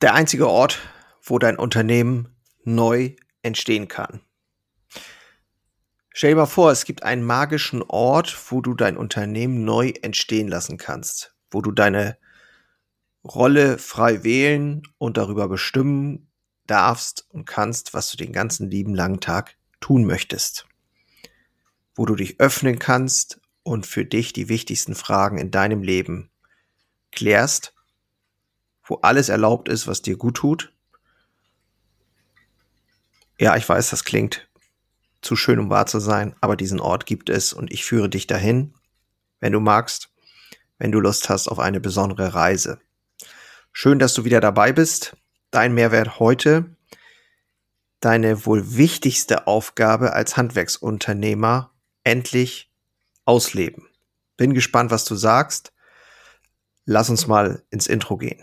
der einzige Ort, wo dein Unternehmen neu entstehen kann. Stell dir mal vor, es gibt einen magischen Ort, wo du dein Unternehmen neu entstehen lassen kannst, wo du deine Rolle frei wählen und darüber bestimmen darfst und kannst, was du den ganzen lieben langen Tag tun möchtest. Wo du dich öffnen kannst und für dich die wichtigsten Fragen in deinem Leben klärst wo alles erlaubt ist, was dir gut tut. Ja, ich weiß, das klingt zu schön, um wahr zu sein, aber diesen Ort gibt es und ich führe dich dahin, wenn du magst, wenn du Lust hast auf eine besondere Reise. Schön, dass du wieder dabei bist. Dein Mehrwert heute, deine wohl wichtigste Aufgabe als Handwerksunternehmer endlich ausleben. Bin gespannt, was du sagst. Lass uns mal ins Intro gehen.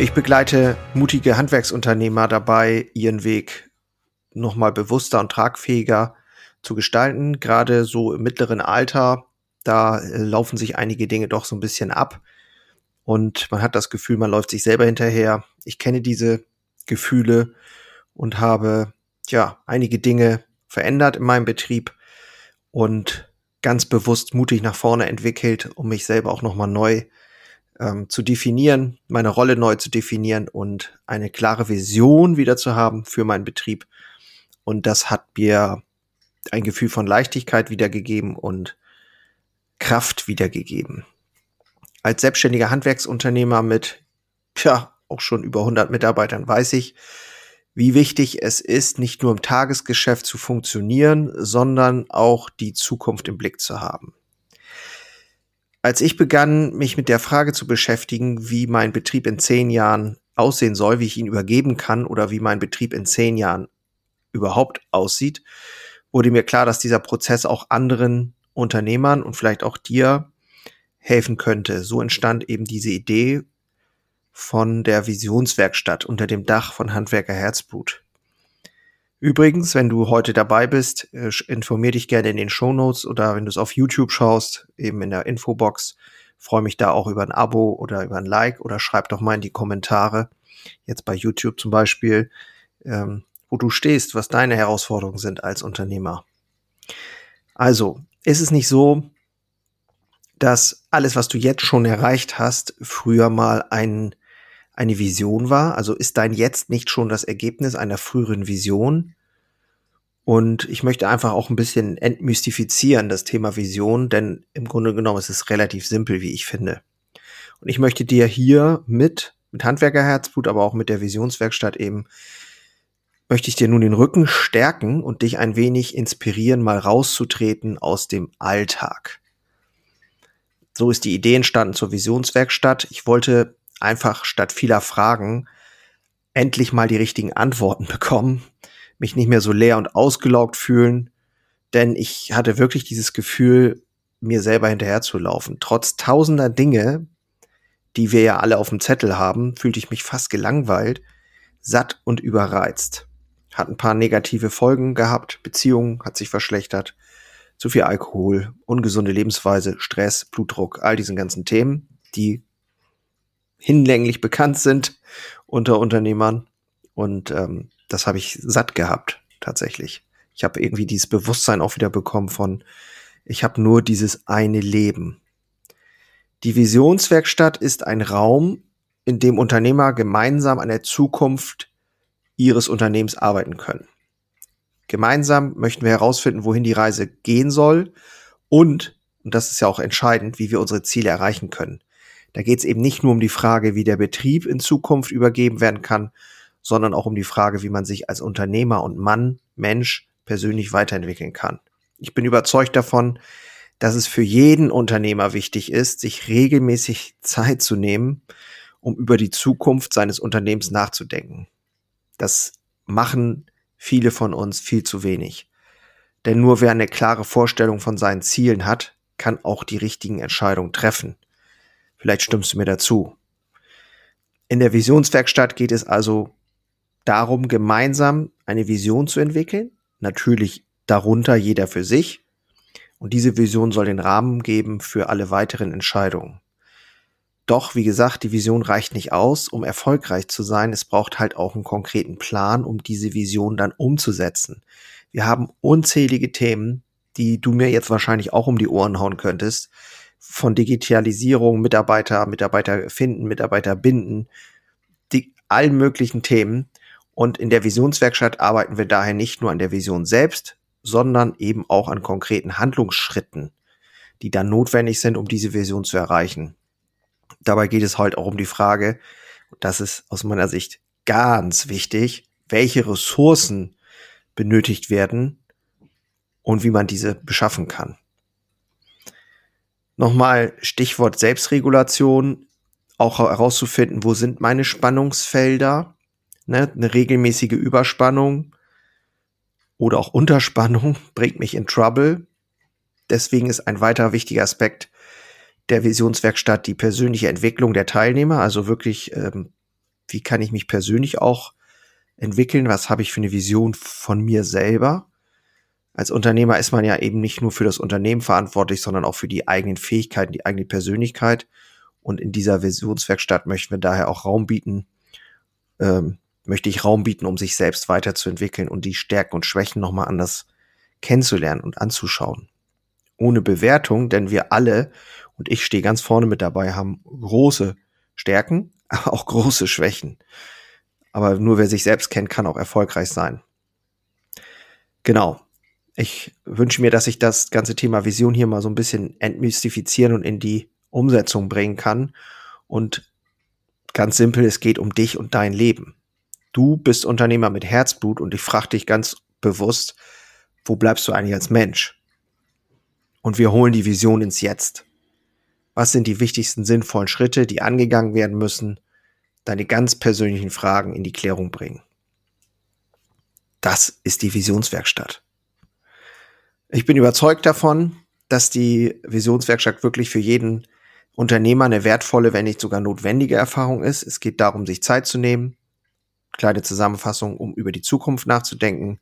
Ich begleite mutige Handwerksunternehmer dabei, ihren Weg nochmal bewusster und tragfähiger zu gestalten. Gerade so im mittleren Alter, da äh, laufen sich einige Dinge doch so ein bisschen ab. Und man hat das Gefühl, man läuft sich selber hinterher. Ich kenne diese Gefühle und habe, ja, einige Dinge verändert in meinem Betrieb und ganz bewusst mutig nach vorne entwickelt, um mich selber auch nochmal neu ähm, zu definieren, meine Rolle neu zu definieren und eine klare Vision wieder zu haben für meinen Betrieb. Und das hat mir ein Gefühl von Leichtigkeit wiedergegeben und Kraft wiedergegeben. Als selbstständiger Handwerksunternehmer mit, ja, auch schon über 100 Mitarbeitern weiß ich, wie wichtig es ist, nicht nur im Tagesgeschäft zu funktionieren, sondern auch die Zukunft im Blick zu haben. Als ich begann, mich mit der Frage zu beschäftigen, wie mein Betrieb in zehn Jahren aussehen soll, wie ich ihn übergeben kann oder wie mein Betrieb in zehn Jahren überhaupt aussieht, wurde mir klar, dass dieser Prozess auch anderen Unternehmern und vielleicht auch dir helfen könnte. So entstand eben diese Idee von der Visionswerkstatt unter dem Dach von Handwerker Herzblut. Übrigens, wenn du heute dabei bist, äh, informier dich gerne in den Show Notes oder wenn du es auf YouTube schaust, eben in der Infobox. Freue mich da auch über ein Abo oder über ein Like oder schreib doch mal in die Kommentare, jetzt bei YouTube zum Beispiel, ähm, wo du stehst, was deine Herausforderungen sind als Unternehmer. Also, ist es nicht so, dass alles, was du jetzt schon erreicht hast, früher mal ein eine Vision war? Also ist dein Jetzt nicht schon das Ergebnis einer früheren Vision? Und ich möchte einfach auch ein bisschen entmystifizieren das Thema Vision, denn im Grunde genommen ist es relativ simpel, wie ich finde. Und ich möchte dir hier mit, mit Handwerkerherzblut, aber auch mit der Visionswerkstatt eben, möchte ich dir nun den Rücken stärken und dich ein wenig inspirieren, mal rauszutreten aus dem Alltag. So ist die Idee entstanden zur Visionswerkstatt. Ich wollte einfach statt vieler Fragen endlich mal die richtigen Antworten bekommen, mich nicht mehr so leer und ausgelaugt fühlen, denn ich hatte wirklich dieses Gefühl, mir selber hinterherzulaufen. Trotz tausender Dinge, die wir ja alle auf dem Zettel haben, fühlte ich mich fast gelangweilt, satt und überreizt. Hat ein paar negative Folgen gehabt, Beziehung hat sich verschlechtert, zu viel Alkohol, ungesunde Lebensweise, Stress, Blutdruck, all diesen ganzen Themen, die hinlänglich bekannt sind unter Unternehmern. Und ähm, das habe ich satt gehabt, tatsächlich. Ich habe irgendwie dieses Bewusstsein auch wieder bekommen von, ich habe nur dieses eine Leben. Die Visionswerkstatt ist ein Raum, in dem Unternehmer gemeinsam an der Zukunft ihres Unternehmens arbeiten können. Gemeinsam möchten wir herausfinden, wohin die Reise gehen soll und, und das ist ja auch entscheidend, wie wir unsere Ziele erreichen können. Da geht es eben nicht nur um die Frage, wie der Betrieb in Zukunft übergeben werden kann, sondern auch um die Frage, wie man sich als Unternehmer und Mann, Mensch persönlich weiterentwickeln kann. Ich bin überzeugt davon, dass es für jeden Unternehmer wichtig ist, sich regelmäßig Zeit zu nehmen, um über die Zukunft seines Unternehmens nachzudenken. Das machen viele von uns viel zu wenig. Denn nur wer eine klare Vorstellung von seinen Zielen hat, kann auch die richtigen Entscheidungen treffen. Vielleicht stimmst du mir dazu. In der Visionswerkstatt geht es also darum, gemeinsam eine Vision zu entwickeln. Natürlich darunter jeder für sich. Und diese Vision soll den Rahmen geben für alle weiteren Entscheidungen. Doch, wie gesagt, die Vision reicht nicht aus, um erfolgreich zu sein. Es braucht halt auch einen konkreten Plan, um diese Vision dann umzusetzen. Wir haben unzählige Themen, die du mir jetzt wahrscheinlich auch um die Ohren hauen könntest. Von Digitalisierung, Mitarbeiter, Mitarbeiter finden, Mitarbeiter binden, die, allen möglichen Themen. Und in der Visionswerkstatt arbeiten wir daher nicht nur an der Vision selbst, sondern eben auch an konkreten Handlungsschritten, die dann notwendig sind, um diese Vision zu erreichen. Dabei geht es halt auch um die Frage, das ist aus meiner Sicht ganz wichtig, welche Ressourcen benötigt werden und wie man diese beschaffen kann. Nochmal Stichwort Selbstregulation, auch herauszufinden, wo sind meine Spannungsfelder, ne, eine regelmäßige Überspannung oder auch Unterspannung bringt mich in Trouble. Deswegen ist ein weiterer wichtiger Aspekt der Visionswerkstatt die persönliche Entwicklung der Teilnehmer, also wirklich, ähm, wie kann ich mich persönlich auch entwickeln, was habe ich für eine Vision von mir selber. Als Unternehmer ist man ja eben nicht nur für das Unternehmen verantwortlich, sondern auch für die eigenen Fähigkeiten, die eigene Persönlichkeit. Und in dieser Visionswerkstatt möchten wir daher auch Raum bieten, ähm, möchte ich Raum bieten, um sich selbst weiterzuentwickeln und die Stärken und Schwächen nochmal anders kennenzulernen und anzuschauen. Ohne Bewertung, denn wir alle und ich stehe ganz vorne mit dabei, haben große Stärken, aber auch große Schwächen. Aber nur wer sich selbst kennt, kann auch erfolgreich sein. Genau. Ich wünsche mir, dass ich das ganze Thema Vision hier mal so ein bisschen entmystifizieren und in die Umsetzung bringen kann. Und ganz simpel, es geht um dich und dein Leben. Du bist Unternehmer mit Herzblut und ich frage dich ganz bewusst, wo bleibst du eigentlich als Mensch? Und wir holen die Vision ins Jetzt. Was sind die wichtigsten sinnvollen Schritte, die angegangen werden müssen? Deine ganz persönlichen Fragen in die Klärung bringen. Das ist die Visionswerkstatt. Ich bin überzeugt davon, dass die Visionswerkstatt wirklich für jeden Unternehmer eine wertvolle, wenn nicht sogar notwendige Erfahrung ist. Es geht darum, sich Zeit zu nehmen. Kleine Zusammenfassung, um über die Zukunft nachzudenken.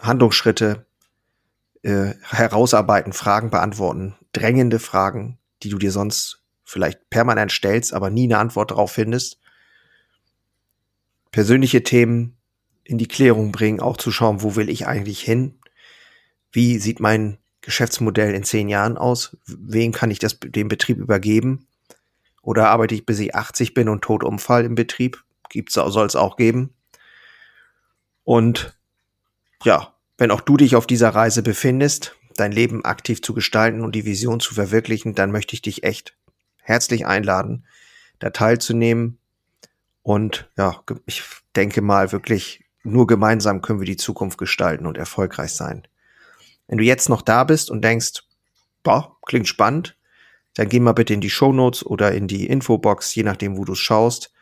Handlungsschritte äh, herausarbeiten, Fragen beantworten, drängende Fragen, die du dir sonst vielleicht permanent stellst, aber nie eine Antwort darauf findest. Persönliche Themen in die Klärung bringen, auch zu schauen, wo will ich eigentlich hin? Wie sieht mein Geschäftsmodell in zehn Jahren aus? Wem kann ich das, den Betrieb übergeben? Oder arbeite ich bis ich 80 bin und tot umfall im Betrieb? Gibt's, soll es auch geben. Und ja, wenn auch du dich auf dieser Reise befindest, dein Leben aktiv zu gestalten und die Vision zu verwirklichen, dann möchte ich dich echt herzlich einladen, da teilzunehmen. Und ja, ich denke mal wirklich, nur gemeinsam können wir die Zukunft gestalten und erfolgreich sein. Wenn du jetzt noch da bist und denkst, boah, klingt spannend, dann geh mal bitte in die Show Notes oder in die Infobox, je nachdem, wo du schaust.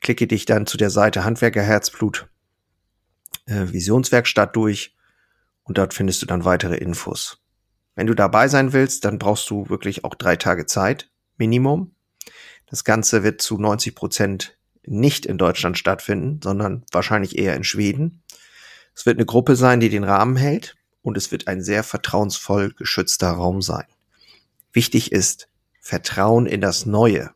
Klicke dich dann zu der Seite Handwerker Herzblut äh, Visionswerkstatt durch und dort findest du dann weitere Infos. Wenn du dabei sein willst, dann brauchst du wirklich auch drei Tage Zeit, Minimum. Das Ganze wird zu 90 Prozent nicht in Deutschland stattfinden, sondern wahrscheinlich eher in Schweden. Es wird eine Gruppe sein, die den Rahmen hält und es wird ein sehr vertrauensvoll geschützter Raum sein. Wichtig ist Vertrauen in das Neue.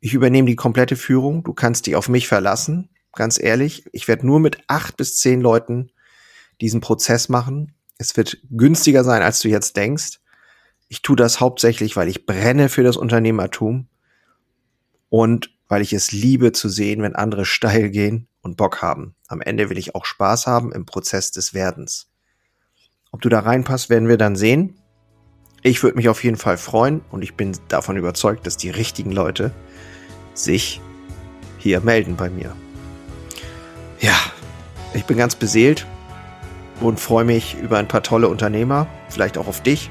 Ich übernehme die komplette Führung. Du kannst dich auf mich verlassen. Ganz ehrlich, ich werde nur mit acht bis zehn Leuten diesen Prozess machen. Es wird günstiger sein, als du jetzt denkst. Ich tue das hauptsächlich, weil ich brenne für das Unternehmertum und weil ich es liebe zu sehen, wenn andere steil gehen und Bock haben. Am Ende will ich auch Spaß haben im Prozess des Werdens. Ob du da reinpasst, werden wir dann sehen. Ich würde mich auf jeden Fall freuen und ich bin davon überzeugt, dass die richtigen Leute sich hier melden bei mir. Ja, ich bin ganz beseelt und freue mich über ein paar tolle Unternehmer, vielleicht auch auf dich.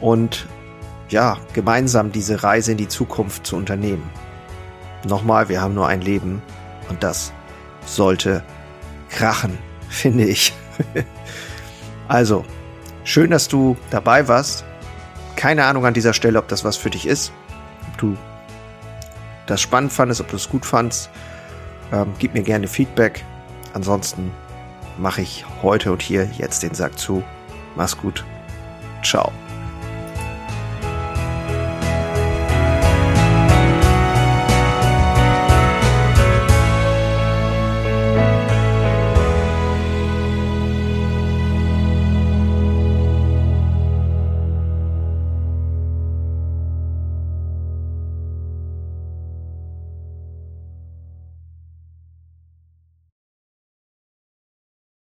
Und ja, gemeinsam diese Reise in die Zukunft zu unternehmen. nochmal, wir haben nur ein Leben und das sollte krachen, finde ich. also, schön, dass du dabei warst. Keine Ahnung an dieser Stelle, ob das was für dich ist. Ob du das spannend fandest, ob du es gut fandest. Ähm, gib mir gerne Feedback. Ansonsten mache ich heute und hier jetzt den Sack zu. Mach's gut. Ciao.